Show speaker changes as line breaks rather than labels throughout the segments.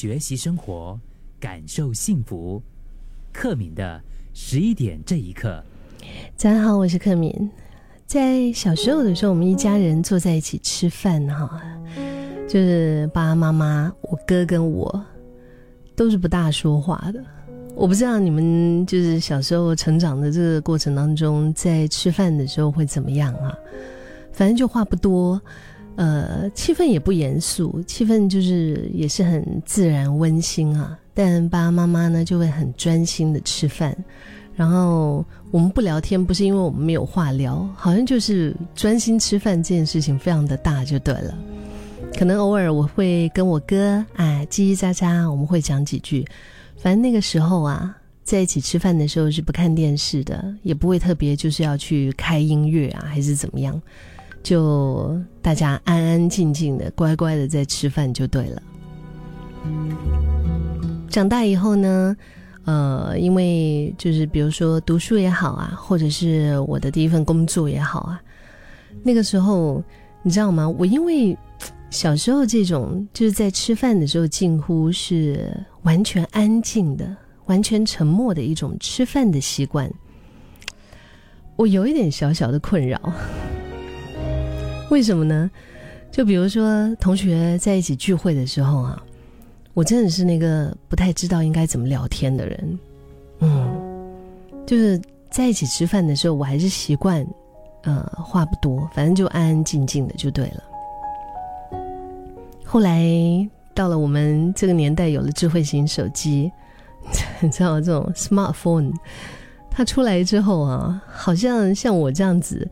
学习生活，感受幸福。克敏的十一点这一刻，
早上好，我是克敏。在小时候的时候，我们一家人坐在一起吃饭，哈，就是爸爸妈妈、我哥跟我，都是不大说话的。我不知道你们就是小时候成长的这个过程当中，在吃饭的时候会怎么样啊？反正就话不多，呃，气氛也不严肃，气氛就是也是很自然温馨啊。但爸爸妈妈呢就会很专心的吃饭，然后我们不聊天，不是因为我们没有话聊，好像就是专心吃饭这件事情非常的大就对了。可能偶尔我会跟我哥哎叽叽喳喳，我们会讲几句。反正那个时候啊，在一起吃饭的时候是不看电视的，也不会特别就是要去开音乐啊，还是怎么样，就大家安安静静的、乖乖的在吃饭就对了。长大以后呢，呃，因为就是比如说读书也好啊，或者是我的第一份工作也好啊，那个时候你知道吗？我因为小时候这种就是在吃饭的时候近乎是完全安静的、完全沉默的一种吃饭的习惯，我有一点小小的困扰。为什么呢？就比如说同学在一起聚会的时候啊。我真的是那个不太知道应该怎么聊天的人，嗯，就是在一起吃饭的时候，我还是习惯，呃，话不多，反正就安安静静的就对了。后来到了我们这个年代，有了智慧型手机，你知道这种 smartphone，它出来之后啊，好像像我这样子。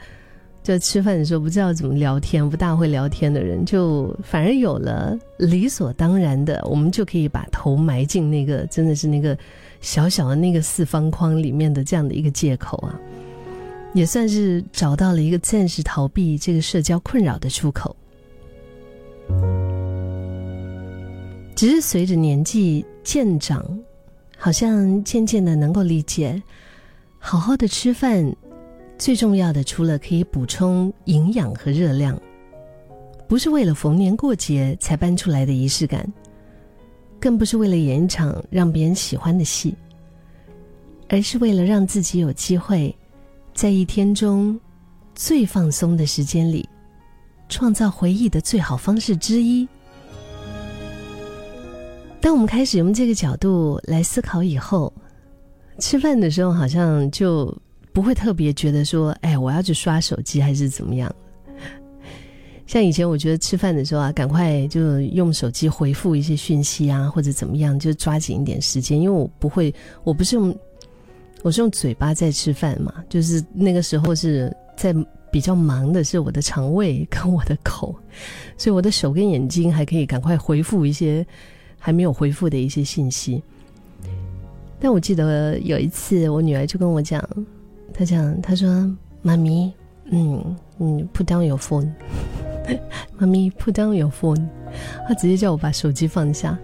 就吃饭的时候不知道怎么聊天，不大会聊天的人，就反而有了理所当然的，我们就可以把头埋进那个真的是那个小小的那个四方框里面的这样的一个借口啊，也算是找到了一个暂时逃避这个社交困扰的出口。只是随着年纪渐长，好像渐渐的能够理解，好好的吃饭。最重要的，除了可以补充营养和热量，不是为了逢年过节才搬出来的仪式感，更不是为了演一场让别人喜欢的戏，而是为了让自己有机会，在一天中最放松的时间里，创造回忆的最好方式之一。当我们开始用这个角度来思考以后，吃饭的时候好像就。不会特别觉得说，哎，我要去刷手机还是怎么样？像以前，我觉得吃饭的时候啊，赶快就用手机回复一些讯息啊，或者怎么样，就抓紧一点时间。因为我不会，我不是用，我是用嘴巴在吃饭嘛。就是那个时候是在比较忙的，是我的肠胃跟我的口，所以我的手跟眼睛还可以赶快回复一些还没有回复的一些信息。但我记得有一次，我女儿就跟我讲。他讲，他说：“妈咪，嗯嗯，put down your phone，妈咪 put down your phone。”他直接叫我把手机放下，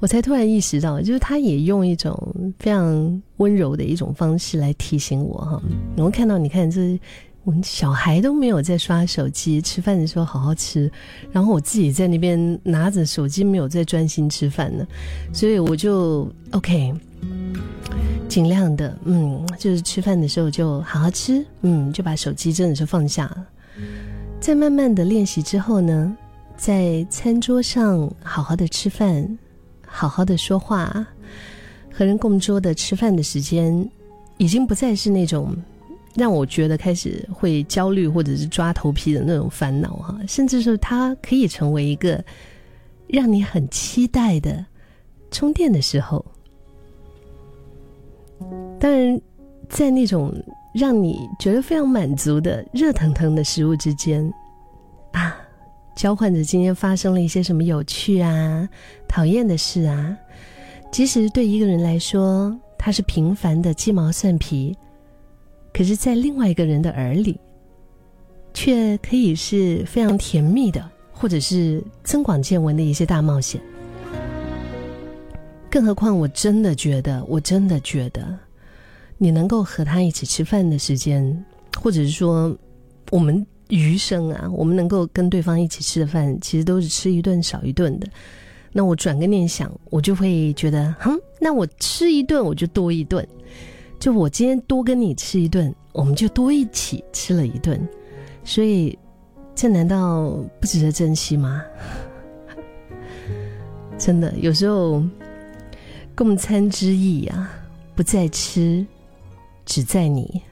我才突然意识到，就是他也用一种非常温柔的一种方式来提醒我哈。我们看到，你看这我们小孩都没有在刷手机，吃饭的时候好好吃，然后我自己在那边拿着手机没有在专心吃饭呢，所以我就 OK。尽量的，嗯，就是吃饭的时候就好好吃，嗯，就把手机真的是放下了。在慢慢的练习之后呢，在餐桌上好好的吃饭，好好的说话，和人共桌的吃饭的时间，已经不再是那种让我觉得开始会焦虑或者是抓头皮的那种烦恼哈，甚至是它可以成为一个让你很期待的充电的时候。当然，在那种让你觉得非常满足的热腾腾的食物之间，啊，交换着今天发生了一些什么有趣啊、讨厌的事啊，即使对一个人来说，它是平凡的鸡毛蒜皮，可是，在另外一个人的耳里，却可以是非常甜蜜的，或者是增广见闻的一些大冒险。更何况，我真的觉得，我真的觉得。你能够和他一起吃饭的时间，或者是说，我们余生啊，我们能够跟对方一起吃的饭，其实都是吃一顿少一顿的。那我转个念想，我就会觉得，哼，那我吃一顿我就多一顿，就我今天多跟你吃一顿，我们就多一起吃了一顿，所以这难道不值得珍惜吗？真的，有时候共餐之意啊，不在吃，只在你。